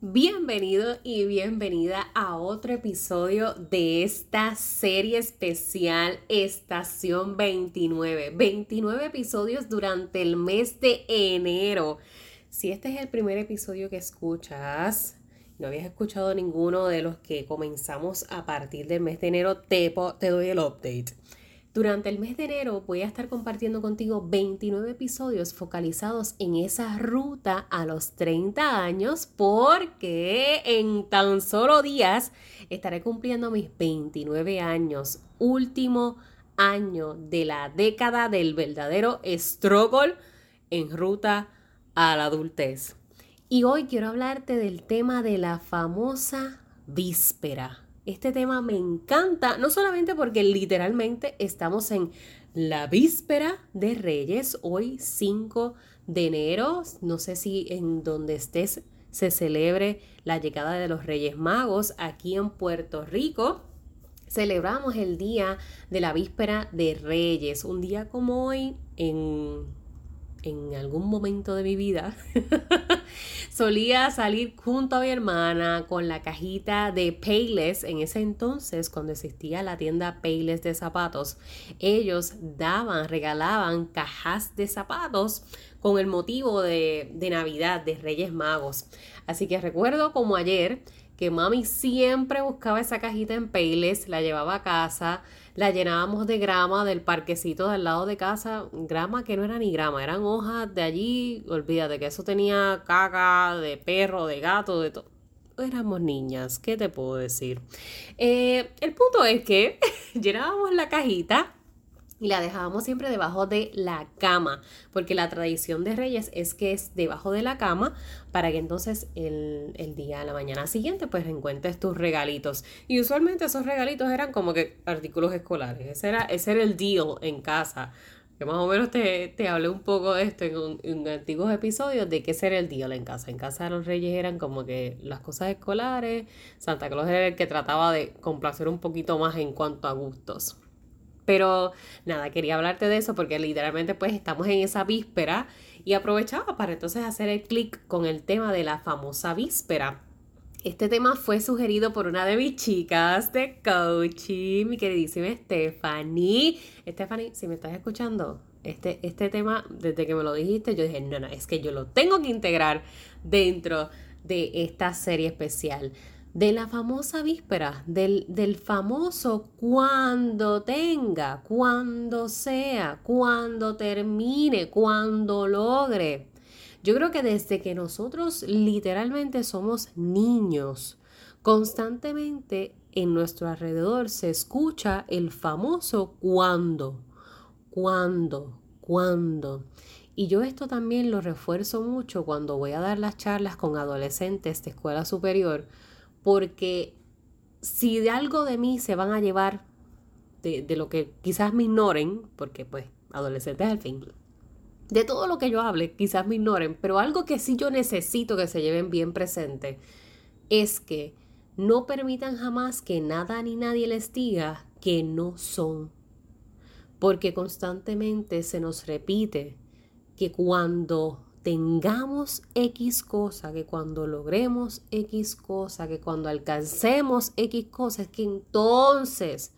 Bienvenido y bienvenida a otro episodio de esta serie especial Estación 29. 29 episodios durante el mes de enero. Si este es el primer episodio que escuchas, no habías escuchado ninguno de los que comenzamos a partir del mes de enero, te, te doy el update. Durante el mes de enero voy a estar compartiendo contigo 29 episodios focalizados en esa ruta a los 30 años porque en tan solo días estaré cumpliendo mis 29 años, último año de la década del verdadero struggle en ruta a la adultez. Y hoy quiero hablarte del tema de la famosa víspera. Este tema me encanta, no solamente porque literalmente estamos en la víspera de Reyes, hoy 5 de enero, no sé si en donde estés se celebre la llegada de los Reyes Magos aquí en Puerto Rico. Celebramos el día de la víspera de Reyes, un día como hoy en en algún momento de mi vida, solía salir junto a mi hermana con la cajita de Payless. En ese entonces, cuando existía la tienda Payless de zapatos, ellos daban, regalaban cajas de zapatos con el motivo de, de Navidad, de Reyes Magos. Así que recuerdo como ayer que mami siempre buscaba esa cajita en Payless, la llevaba a casa, la llenábamos de grama del parquecito del lado de casa, grama que no era ni grama, eran hojas de allí, olvídate que eso tenía caca de perro, de gato, de todo. Éramos niñas, ¿qué te puedo decir? Eh, el punto es que llenábamos la cajita y la dejábamos siempre debajo de la cama, porque la tradición de Reyes es que es debajo de la cama para que entonces el, el día, la mañana siguiente, pues encuentres tus regalitos. Y usualmente esos regalitos eran como que artículos escolares, ese era, ese era el deal en casa. Que más o menos te, te hablé un poco de esto en, en antiguos episodios de qué ser el deal en casa. En casa de los reyes eran como que las cosas escolares, Santa Claus era el que trataba de complacer un poquito más en cuanto a gustos. Pero nada, quería hablarte de eso porque literalmente pues estamos en esa víspera y aprovechaba para entonces hacer el clic con el tema de la famosa víspera. Este tema fue sugerido por una de mis chicas de coaching, mi queridísima Stephanie. Stephanie, si me estás escuchando, este, este tema, desde que me lo dijiste, yo dije, no, no, es que yo lo tengo que integrar dentro de esta serie especial de la famosa víspera, del, del, famoso cuando tenga, cuando sea, cuando termine, cuando logre. Yo creo que desde que nosotros literalmente somos niños, constantemente en nuestro alrededor se escucha el famoso cuando, cuando, cuando. Y yo esto también lo refuerzo mucho cuando voy a dar las charlas con adolescentes de escuela superior, porque si de algo de mí se van a llevar de, lo que quizás me ignoren, porque pues adolescentes al fin, de todo lo que yo hable, quizás me ignoren, pero algo que sí yo necesito que se lleven bien presente es que no permitan jamás que nada ni nadie les diga que no son. Porque constantemente se nos repite que cuando tengamos X cosa, que cuando logremos X cosa, que cuando alcancemos X cosas, que entonces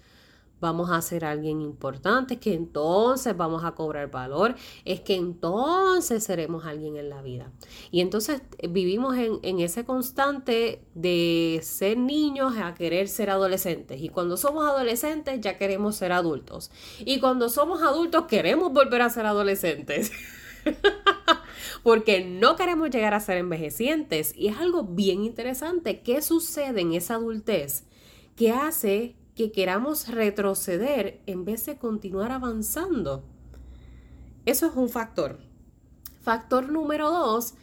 vamos a ser alguien importante, que entonces vamos a cobrar valor, es que entonces seremos alguien en la vida. Y entonces eh, vivimos en, ese constante de ser niños a querer ser adolescentes. Y cuando somos adolescentes ya queremos ser adultos. Y cuando somos adultos queremos volver a ser adolescentes. porque no queremos llegar a ser envejecientes. Y es algo bien interesante. ¿Qué sucede en esa adultez que hace que queramos retroceder en vez de continuar avanzando? Eso es un factor. Factor número dos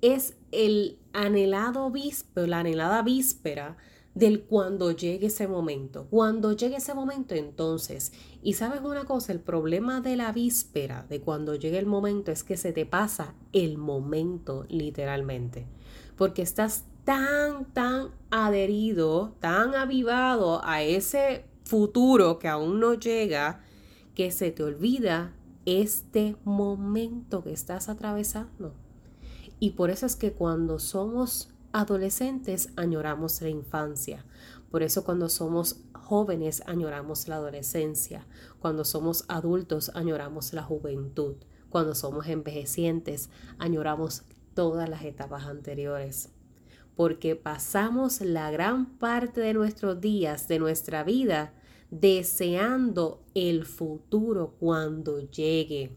es el anhelado víspera, la anhelada víspera del cuando llegue ese momento. Cuando llegue ese momento, entonces, y sabes una cosa, el problema de la víspera, de cuando llegue el momento, es que se te pasa el momento literalmente, porque estás tan, tan adherido, tan avivado a ese futuro que aún no llega, que se te olvida este momento que estás atravesando. Y por eso es que cuando somos adolescentes añoramos la infancia. Por eso cuando somos jóvenes añoramos la adolescencia. Cuando somos adultos añoramos la juventud. Cuando somos envejecientes añoramos todas las etapas anteriores. Porque pasamos la gran parte de nuestros días, de nuestra vida, deseando el futuro cuando llegue.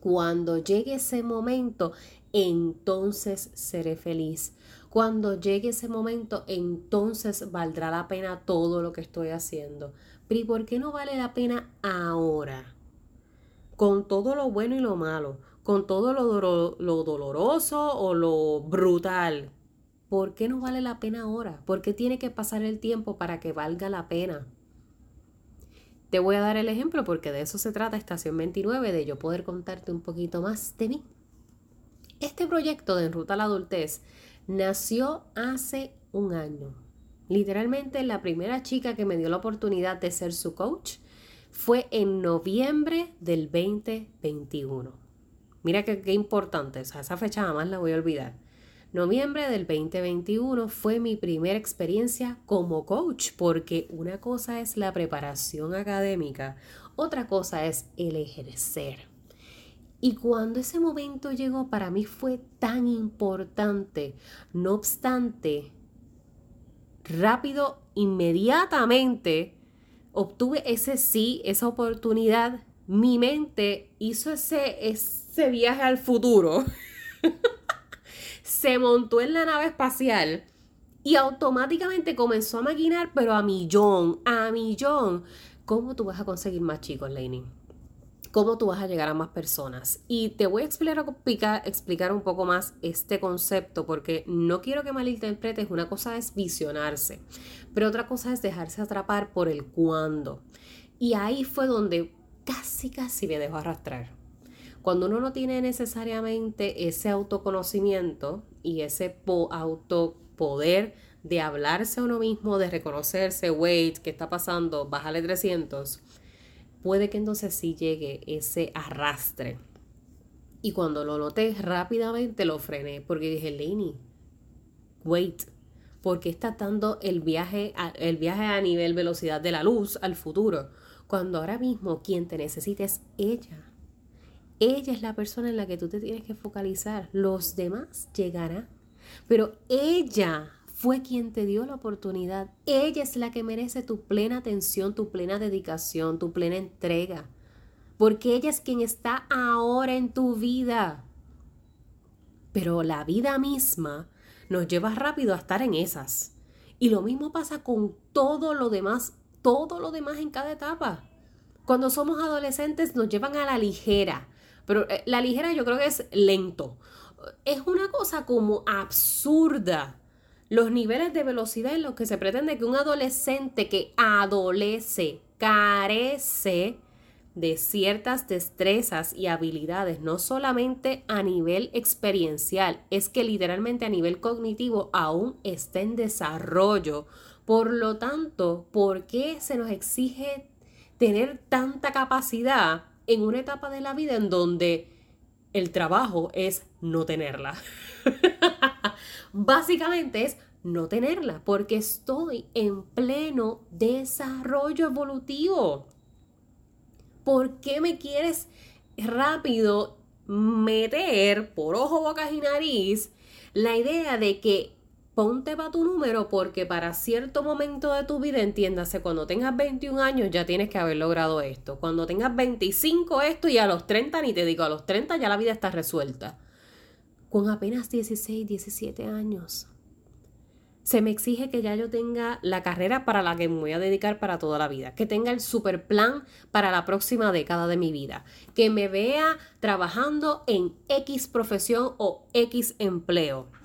Cuando llegue ese momento, entonces seré feliz. Cuando llegue ese momento, entonces valdrá la pena todo lo que estoy haciendo. Pero ¿y por qué no vale la pena ahora? Con todo lo bueno y lo malo, con todo lo, lo doloroso o lo brutal. ¿Por qué no vale la pena ahora? ¿Por qué tiene que pasar el tiempo para que valga la pena? Te voy a dar el ejemplo porque de eso se trata Estación 29, de yo poder contarte un poquito más de mí. Este proyecto de En Ruta a la Adultez nació hace un año. Literalmente la primera chica que me dio la oportunidad de ser su coach fue en noviembre del 2021. Mira qué, importante, esa fecha jamás la voy a olvidar. Noviembre del 2021 fue mi primera experiencia como coach, porque una cosa es la preparación académica, otra cosa es el ejercer. Y cuando ese momento llegó para mí fue tan importante, no obstante, rápido, inmediatamente obtuve ese sí, esa oportunidad, mi mente hizo ese, ese viaje al futuro. se montó en la nave espacial y automáticamente comenzó a maquinar, pero a millón, a millón. ¿Cómo tú vas a conseguir más chicos, Lainey? ¿Cómo tú vas a llegar a más personas? Y te voy a explicar, explicar un poco más este concepto porque no quiero que malinterpretes. Una cosa es visionarse, pero otra cosa es dejarse atrapar por el cuándo. Y ahí fue donde casi, casi me dejó arrastrar. Cuando uno no tiene necesariamente ese autoconocimiento y ese autopoder de hablarse a uno mismo, de reconocerse, wait, ¿qué está pasando? Bájale 300. Puede que entonces sí llegue ese arrastre. Y cuando lo noté, rápidamente lo frené porque dije, Lenny, wait, ¿por qué está dando el viaje, a, el viaje a nivel velocidad de la luz al futuro? Cuando ahora mismo quien te necesita es ella. Ella es la persona en la que tú te tienes que focalizar. Los demás llegarán. Pero ella fue quien te dio la oportunidad. Ella es la que merece tu plena atención, tu plena dedicación, tu plena entrega. Porque ella es quien está ahora en tu vida. Pero la vida misma nos lleva rápido a estar en esas. Y lo mismo pasa con todo lo demás, todo lo demás en cada etapa. Cuando somos adolescentes nos llevan a la ligera, pero eh, la ligera yo creo que es lento. Es una cosa como absurda los niveles de velocidad en los que se pretende que un adolescente que adolece carece de ciertas destrezas y habilidades, no solamente a nivel experiencial, es que literalmente a nivel cognitivo aún está en desarrollo. Por lo tanto, ¿por qué se nos exige tener tanta capacidad en una etapa de la vida en donde el trabajo es no tenerla. Básicamente es no tenerla porque estoy en pleno desarrollo evolutivo. ¿Por qué me quieres rápido meter por ojo, boca y nariz la idea de que ponte para tu número porque para cierto momento de tu vida, entiéndase, cuando tengas 21 años ya tienes que haber logrado esto. Cuando tengas 25 esto y a los 30 ni te digo, a los 30 ya la vida está resuelta. Con apenas 16, 17 años. Se me exige que ya yo tenga la carrera para la que me voy a dedicar para toda la vida, que tenga el super plan para la próxima década de mi vida, que me vea trabajando en X profesión o X empleo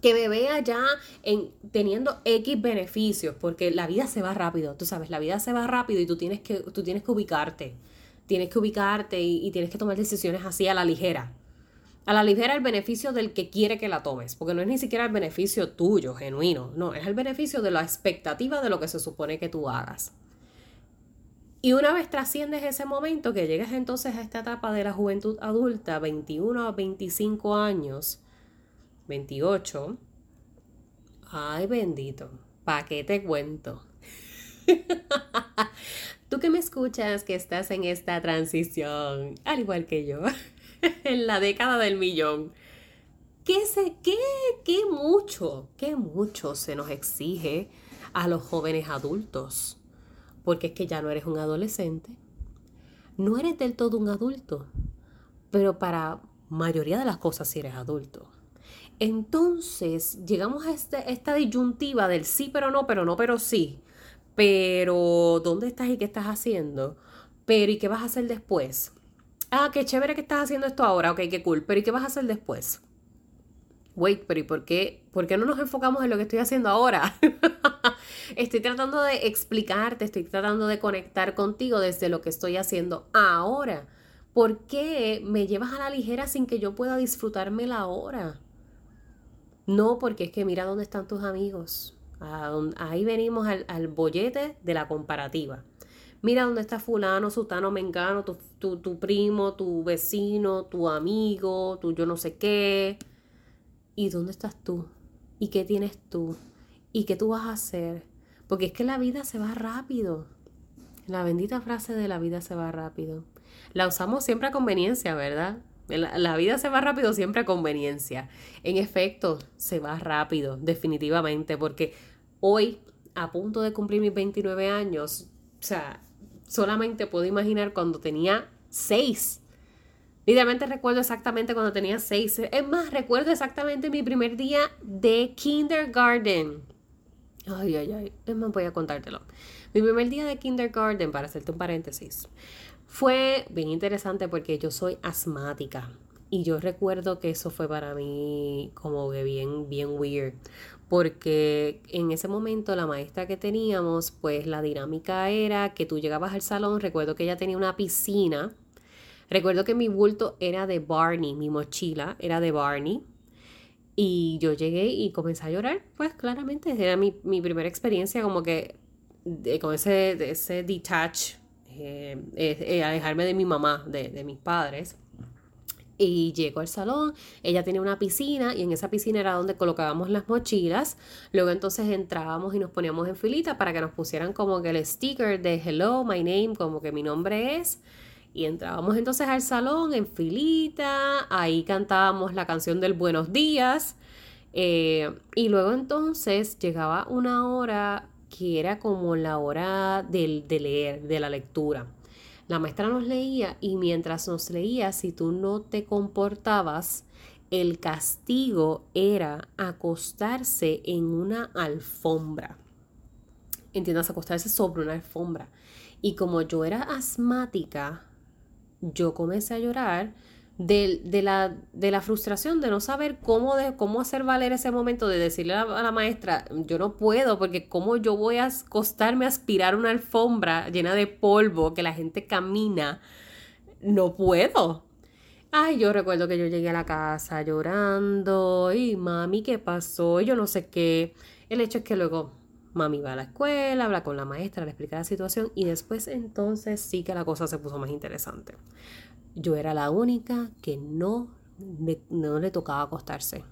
que me vea ya en, teniendo X beneficios, porque la vida se va rápido, tú sabes, la vida se va rápido y tú tienes que, tú tienes que ubicarte, tienes que ubicarte y, y tienes que tomar decisiones así a la ligera. A la ligera el beneficio del que quiere que la tomes, porque no es ni siquiera el beneficio tuyo, genuino, no, es el beneficio de la expectativa de lo que se supone que tú hagas. Y una vez trasciendes ese momento, que llegas entonces a esta etapa de la juventud adulta, 21 a 25 años, 28, ay bendito, ¿pa' qué te cuento? Tú que me escuchas, que estás en esta transición, al igual que yo, en la década del millón. ¿Qué, se, qué, qué mucho, qué mucho se nos exige a los jóvenes adultos? Porque es que ya no eres un adolescente, no eres del todo un adulto, pero para mayoría de las cosas sí eres adulto. Entonces llegamos a este, esta disyuntiva del sí pero no, pero no, pero sí. Pero, ¿dónde estás y qué estás haciendo? Pero, ¿y qué vas a hacer después? Ah, qué chévere que estás haciendo esto ahora, ok, qué cool, pero ¿y qué vas a hacer después? Wait, pero ¿y por qué, por qué no nos enfocamos en lo que estoy haciendo ahora? estoy tratando de explicarte, estoy tratando de conectar contigo desde lo que estoy haciendo ahora. ¿Por qué me llevas a la ligera sin que yo pueda disfrutarme la hora? No, porque es que mira dónde están tus amigos. Ahí venimos al, bollete de la comparativa mira dónde está fulano, sutano, mengano, tu, tu, tu, primo, tu vecino, tu amigo, tu yo no sé qué. ¿Y dónde estás tú? ¿Y qué tienes tú? ¿Y qué tú vas a hacer? Porque es que la vida se va rápido. La bendita frase de la vida se va rápido. La usamos siempre a conveniencia, ¿verdad? La, la, vida se va rápido siempre a conveniencia. En efecto, se va rápido, definitivamente, porque hoy, a punto de cumplir mis 29 años, o sea, solamente puedo imaginar cuando tenía seis. Literalmente recuerdo exactamente cuando tenía seis. Es más, recuerdo exactamente mi primer día de kindergarten. Ay, ay, ay. Es más, voy a contártelo. Mi primer día de kindergarten, para hacerte un paréntesis, fue bien interesante porque yo soy asmática. Y yo recuerdo que eso fue para mí como que bien, bien weird porque en ese momento la maestra que teníamos, pues la dinámica era que tú llegabas al salón, recuerdo que ella tenía una piscina, recuerdo que mi bulto era de Barney, mi mochila era de Barney, y yo llegué y comencé a llorar, pues claramente, era mi, primera experiencia como que con ese, ese detach, eh, eh, alejarme de mi mamá, de, mis padres. Y llegó al salón, ella tenía una piscina y en esa piscina era donde colocábamos las mochilas. Luego entonces entrábamos y nos poníamos en filita para que nos pusieran como que el sticker de hello, my name, como que mi nombre es. Y entrábamos entonces al salón en filita, ahí cantábamos la canción del buenos días. Eh, y luego entonces llegaba una hora que era como la hora del, de leer, de la lectura. La maestra nos leía y mientras nos leía, si tú no te comportabas, el castigo era acostarse en una alfombra. Entiendas, acostarse sobre una alfombra. Y como yo era asmática, yo comencé a llorar de, la, de, la, frustración de no saber cómo, de, cómo hacer valer ese momento de decirle a la, maestra, yo no puedo, porque cómo yo voy a acostarme a aspirar una alfombra llena de polvo que la gente camina, no puedo. Ay, yo recuerdo que yo llegué a la casa llorando y mami, ¿qué pasó? Yo no sé qué. El hecho es que luego mami va a la escuela, habla con la maestra, le explica la situación y después entonces sí que la cosa se puso más interesante yo era la única que no, no le tocaba acostarse.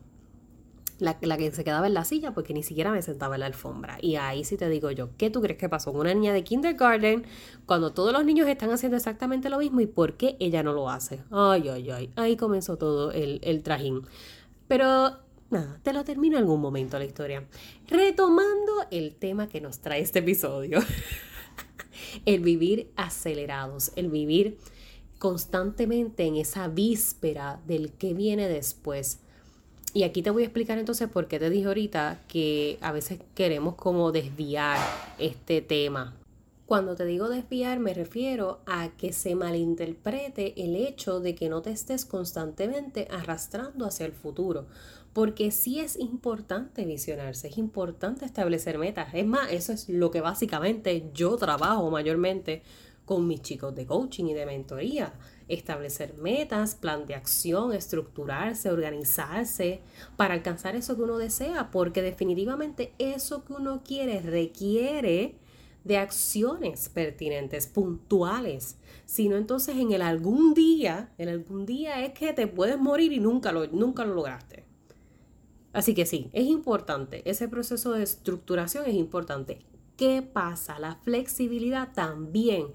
La, la, que se quedaba en la silla porque ni siquiera me sentaba en la alfombra. Y ahí sí te digo yo, ¿qué tú crees que pasó con una niña de kindergarten cuando todos los niños están haciendo exactamente lo mismo y por qué ella no lo hace? Ay, ay, ay, ahí comenzó todo el, el trajín. Pero nada, te lo termino en algún momento la historia. Retomando el tema que nos trae este episodio. el vivir acelerados, el vivir constantemente en esa víspera del que viene después. Y aquí te voy a explicar entonces por qué te dije ahorita que a veces queremos como desviar este tema. Cuando te digo desviar me refiero a que se malinterprete el hecho de que no te estés constantemente arrastrando hacia el futuro, porque sí es importante visionarse, es importante establecer metas. Es más, eso es lo que básicamente yo trabajo mayormente con mis chicos de coaching y de mentoría. Establecer metas, plan de acción, estructurarse, organizarse para alcanzar eso que uno desea, porque definitivamente eso que uno quiere requiere de acciones pertinentes, puntuales. Si no, entonces en el algún día, en algún día es que te puedes morir y nunca lo, nunca lo lograste. Así que sí, es importante, ese proceso de estructuración es importante. ¿Qué pasa? La flexibilidad también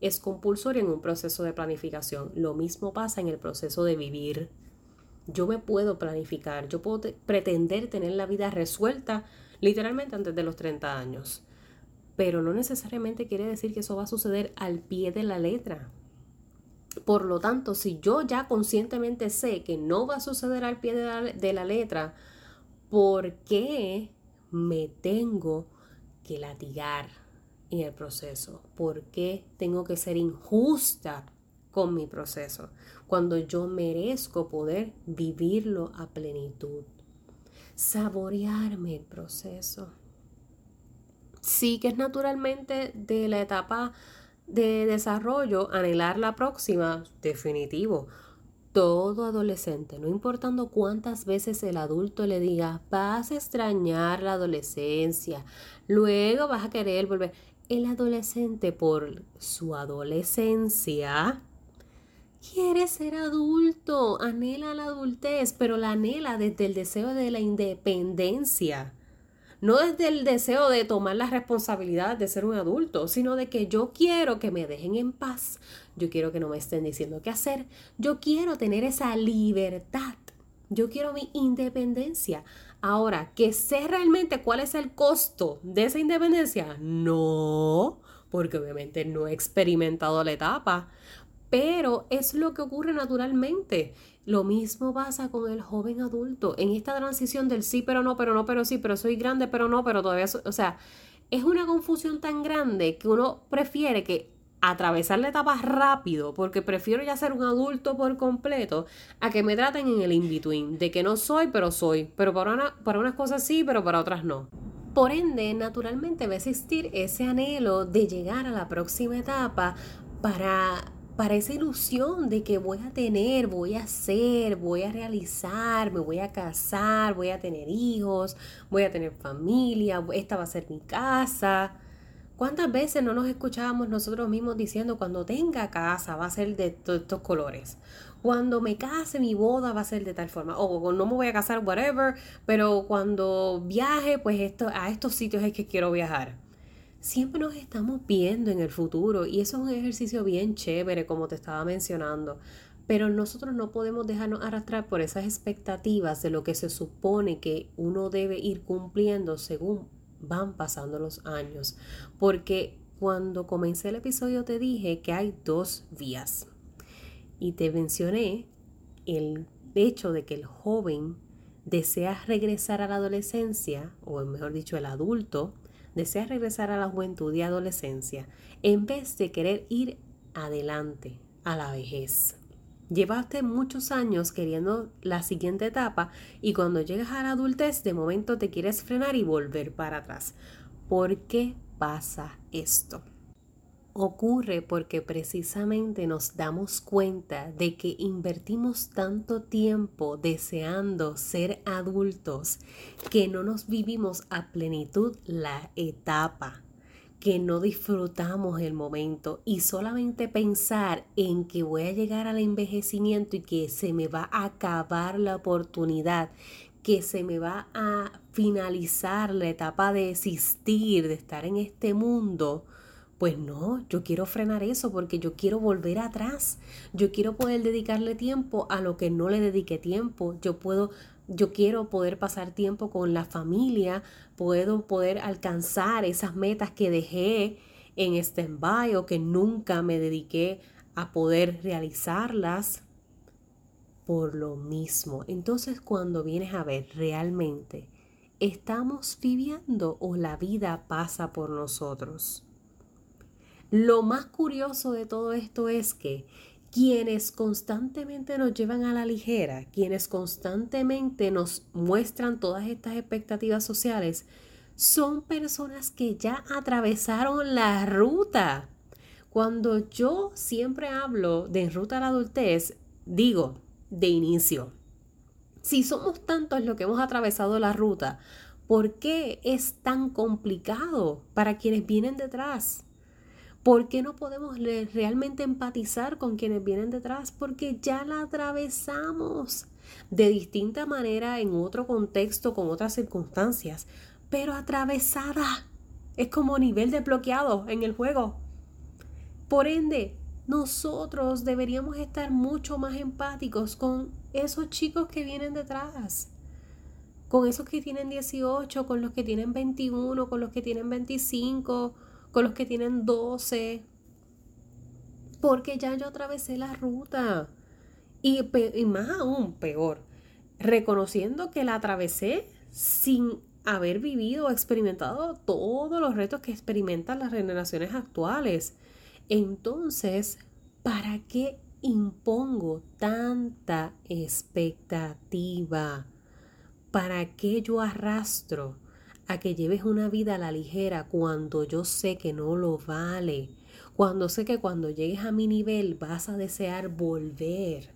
es compulsoria en un proceso de planificación. Lo mismo pasa en el proceso de vivir. Yo me puedo planificar, yo puedo pretender tener la vida resuelta literalmente antes de los 30 años pero no necesariamente quiere decir que eso va a suceder al pie de la letra. Por lo tanto, si yo ya conscientemente sé que no va a suceder al pie de la, letra, ¿por qué me tengo que latigar en el proceso? ¿Por qué tengo que ser injusta con mi proceso cuando yo merezco poder vivirlo a plenitud? Saborearme el proceso sí que es naturalmente de la etapa de desarrollo anhelar la próxima, definitivo. Todo adolescente, no importando cuántas veces el adulto le diga, vas a extrañar la adolescencia, luego vas a querer volver. El adolescente por su adolescencia quiere ser adulto, anhela la adultez, pero la anhela desde el deseo de la independencia. No desde el deseo de tomar la responsabilidad de ser un adulto, sino de que yo quiero que me dejen en paz, yo quiero que no me estén diciendo qué hacer, yo quiero tener esa libertad, yo quiero mi independencia. Ahora, que sé realmente cuál es el costo de esa independencia, no, porque obviamente no he experimentado la etapa, pero es lo que ocurre naturalmente. Lo mismo pasa con el joven adulto en esta transición del sí, pero no, pero no, pero sí, pero soy grande, pero no, pero todavía, o sea, es una confusión tan grande que uno prefiere que atravesar la etapa rápido, porque prefiero ya ser un adulto por completo, a que me traten en el in-between, de que no soy, pero soy, pero para, una, para unas cosas sí, pero para otras no. Por ende, naturalmente va a existir ese anhelo de llegar a la próxima etapa para para esa ilusión de que voy a tener, voy a hacer, voy a realizar, me voy a casar, voy a tener hijos, voy a tener familia, esta va a ser mi casa. ¿Cuántas veces no nos escuchábamos nosotros mismos diciendo cuando tenga casa va a ser de estos colores? Cuando me case mi boda va a ser de tal forma. O no me voy a casar, whatever, pero cuando viaje, pues esto, a estos sitios es que quiero viajar siempre nos estamos viendo en el futuro y eso es un ejercicio bien chévere, como te estaba mencionando. Pero nosotros no podemos dejarnos arrastrar por esas expectativas de lo que se supone que uno debe ir cumpliendo según van pasando los años. Porque cuando comencé el episodio te dije que hay dos vías. Y te mencioné el hecho de que el joven desea regresar a la adolescencia, o mejor dicho, el adulto, desea regresar a la juventud y adolescencia en vez de querer ir adelante a la vejez. Llevaste muchos años queriendo la siguiente etapa y cuando llegas a la adultez de momento te quieres frenar y volver para atrás. ¿Por qué pasa esto? ocurre porque precisamente nos damos cuenta de que invertimos tanto tiempo deseando ser adultos que no nos vivimos a plenitud la etapa, que no disfrutamos el momento y solamente pensar en que voy a llegar al envejecimiento y que se me va a acabar la oportunidad, que se me va a finalizar la etapa de existir, de estar en este mundo, pues no, yo quiero frenar eso porque yo quiero volver atrás. Yo quiero poder dedicarle tiempo a lo que no le dediqué tiempo. Yo puedo yo quiero poder pasar tiempo con la familia, puedo poder alcanzar esas metas que dejé en stand-by o que nunca me dediqué a poder realizarlas por lo mismo. Entonces cuando vienes a ver realmente, ¿estamos viviendo o la vida pasa por nosotros? Lo más curioso de todo esto es que quienes constantemente nos llevan a la ligera, quienes constantemente nos muestran todas estas expectativas sociales, son personas que ya atravesaron la ruta. Cuando yo siempre hablo de ruta a la adultez, digo de inicio. Si somos tantos los que hemos atravesado la ruta, ¿por qué es tan complicado para quienes vienen detrás? ¿Por qué no podemos realmente empatizar con quienes vienen detrás? Porque ya la atravesamos de distinta manera, en otro contexto, con otras circunstancias, pero atravesada. Es como nivel desbloqueado en el juego. Por ende, nosotros deberíamos estar mucho más empáticos con esos chicos que vienen detrás. Con esos que tienen 18, con los que tienen 21, con los que tienen 25 con los que tienen 12, porque ya yo atravesé la ruta. Y, más aún, peor, reconociendo que la atravesé sin haber vivido o experimentado todos los retos que experimentan las generaciones actuales. Entonces, ¿para qué impongo tanta expectativa? ¿Para qué yo arrastro? A que lleves una vida a la ligera cuando yo sé que no lo vale, cuando sé que cuando llegues a mi nivel vas a desear volver.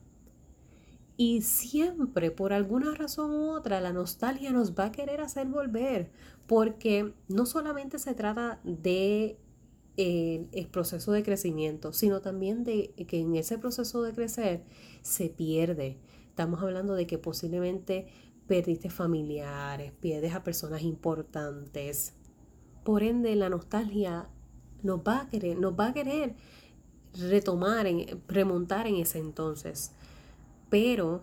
Y siempre, por alguna razón u otra, la nostalgia nos va a querer hacer volver, porque no solamente se trata de eh, el proceso de crecimiento, sino también de que en ese proceso de crecer se pierde. Estamos hablando de que posiblemente perdiste familiares, pierdes a personas importantes. Por ende, la nostalgia nos va a querer, nos va a querer retomar, en, remontar en ese entonces. Pero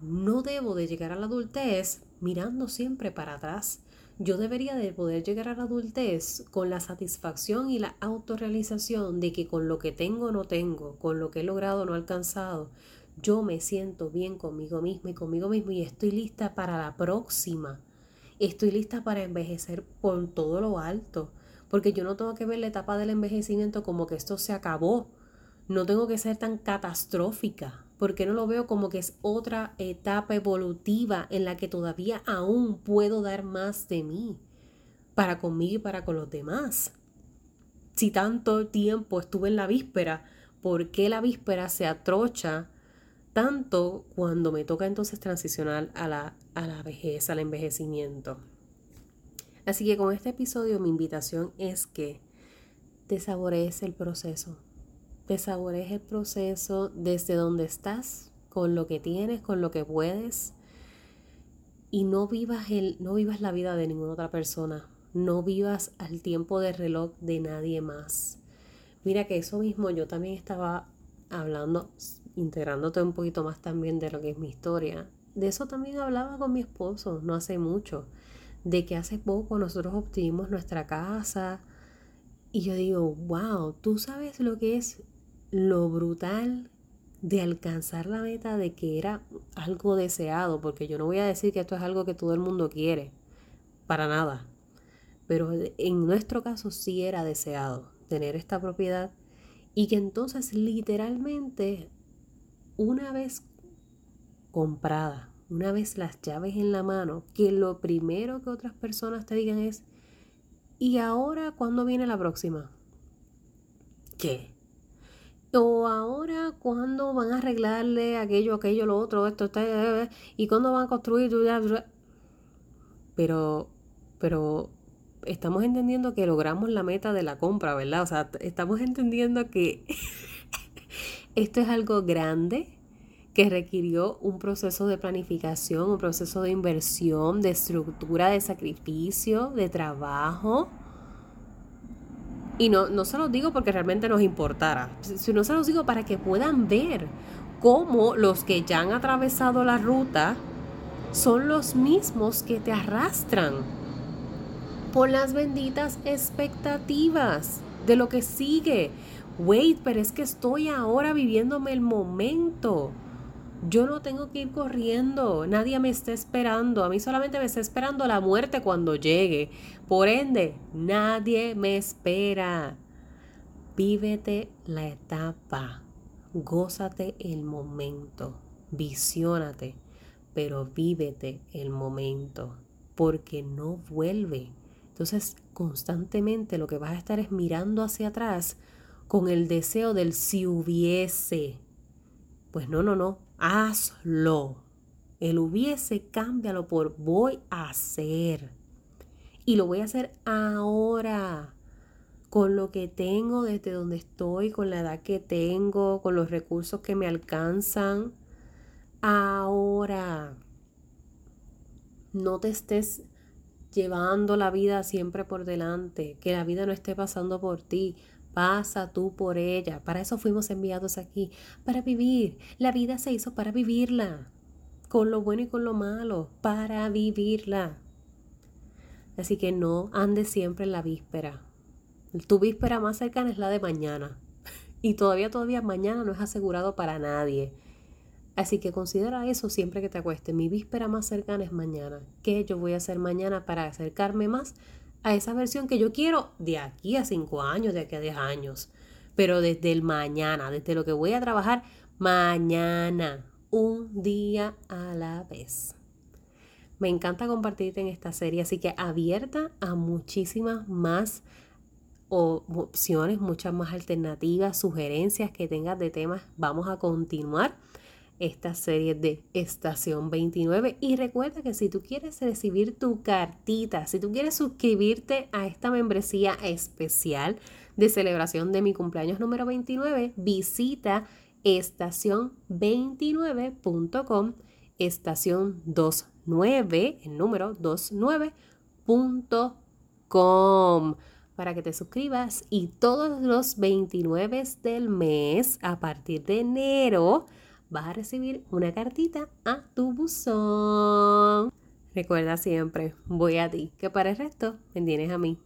no debo de llegar a la adultez mirando siempre para atrás. Yo debería de poder llegar a la adultez con la satisfacción y la autorrealización de que con lo que tengo no tengo, con lo que he logrado no he alcanzado, yo me siento bien conmigo misma y conmigo mismo y estoy lista para la próxima. Estoy lista para envejecer por todo lo alto, porque yo no tengo que ver la etapa del envejecimiento como que esto se acabó. No tengo que ser tan catastrófica, porque no lo veo como que es otra etapa evolutiva en la que todavía aún puedo dar más de mí para conmigo y para con los demás. Si tanto tiempo estuve en la víspera, ¿por qué la víspera se atrocha tanto cuando me toca entonces transicionar a la, a la vejez, al envejecimiento. Así que con este episodio mi invitación es que te saborees el proceso, te saborees el proceso desde donde estás, con lo que tienes, con lo que puedes, y no vivas, el, no vivas la vida de ninguna otra persona, no vivas al tiempo de reloj de nadie más. Mira que eso mismo yo también estaba hablando integrándote un poquito más también de lo que es mi historia. De eso también hablaba con mi esposo no hace mucho, de que hace poco nosotros obtuvimos nuestra casa y yo digo, wow, tú sabes lo que es lo brutal de alcanzar la meta de que era algo deseado, porque yo no voy a decir que esto es algo que todo el mundo quiere, para nada, pero en nuestro caso sí era deseado tener esta propiedad y que entonces literalmente una vez comprada, una vez las llaves en la mano, que lo primero que otras personas te digan es, ¿y ahora cuándo viene la próxima? ¿Qué? O ahora cuándo van a arreglarle aquello, aquello, lo otro, esto, está, y cuándo van a construir. Pero, pero estamos entendiendo que logramos la meta de la compra, ¿verdad? O sea, estamos entendiendo que esto es algo grande que requirió un proceso de planificación, un proceso de inversión, de estructura, de sacrificio, de trabajo. Y no, no se los digo porque realmente nos importara, sino se los digo para que puedan ver cómo los que ya han atravesado la ruta son los mismos que te arrastran por las benditas expectativas de lo que sigue, wait, pero es que estoy ahora viviéndome el momento. Yo no tengo que ir corriendo, nadie me está esperando, a mí solamente me está esperando la muerte cuando llegue. Por ende, nadie me espera. Vívete la etapa, gózate el momento, visiónate, pero vívete el momento, porque no vuelve. Entonces, constantemente lo que vas a estar es mirando hacia atrás con el deseo del si hubiese. Pues no, no, no, hazlo. El hubiese, cámbialo por voy a hacer. Y lo voy a hacer ahora con lo que tengo desde donde estoy, con la edad que tengo, con los recursos que me alcanzan. Ahora, no te estés llevando la vida siempre por delante, que la vida no esté pasando por ti. Pasa tú por ella. Para eso fuimos enviados aquí, para vivir. La vida se hizo para vivirla, con lo bueno y con lo malo, para vivirla. Así que no andes siempre en la víspera. Tu víspera más cercana es la de mañana. Y todavía, todavía mañana no es asegurado para nadie. Así que considera eso siempre que te acuestes. Mi víspera más cercana es mañana. ¿Qué yo voy a hacer mañana para acercarme más a esa versión que yo quiero de aquí a 5 años, de aquí a 10 años? Pero desde el mañana, desde lo que voy a trabajar mañana, un día a la vez. Me encanta compartirte en esta serie, así que abierta a muchísimas más opciones, muchas más alternativas, sugerencias que tengas de temas. Vamos a continuar esta serie de Estación 29 y recuerda que si tú quieres recibir tu cartita, si tú quieres suscribirte a esta membresía especial de celebración de mi cumpleaños número 29, visita estación29.com, estación 29, el número 29.com para que te suscribas. Y todos los 29 del mes a partir de enero vas a recibir una cartita a tu buzón. Recuerda siempre, voy a ti, que para el resto me tienes a mí.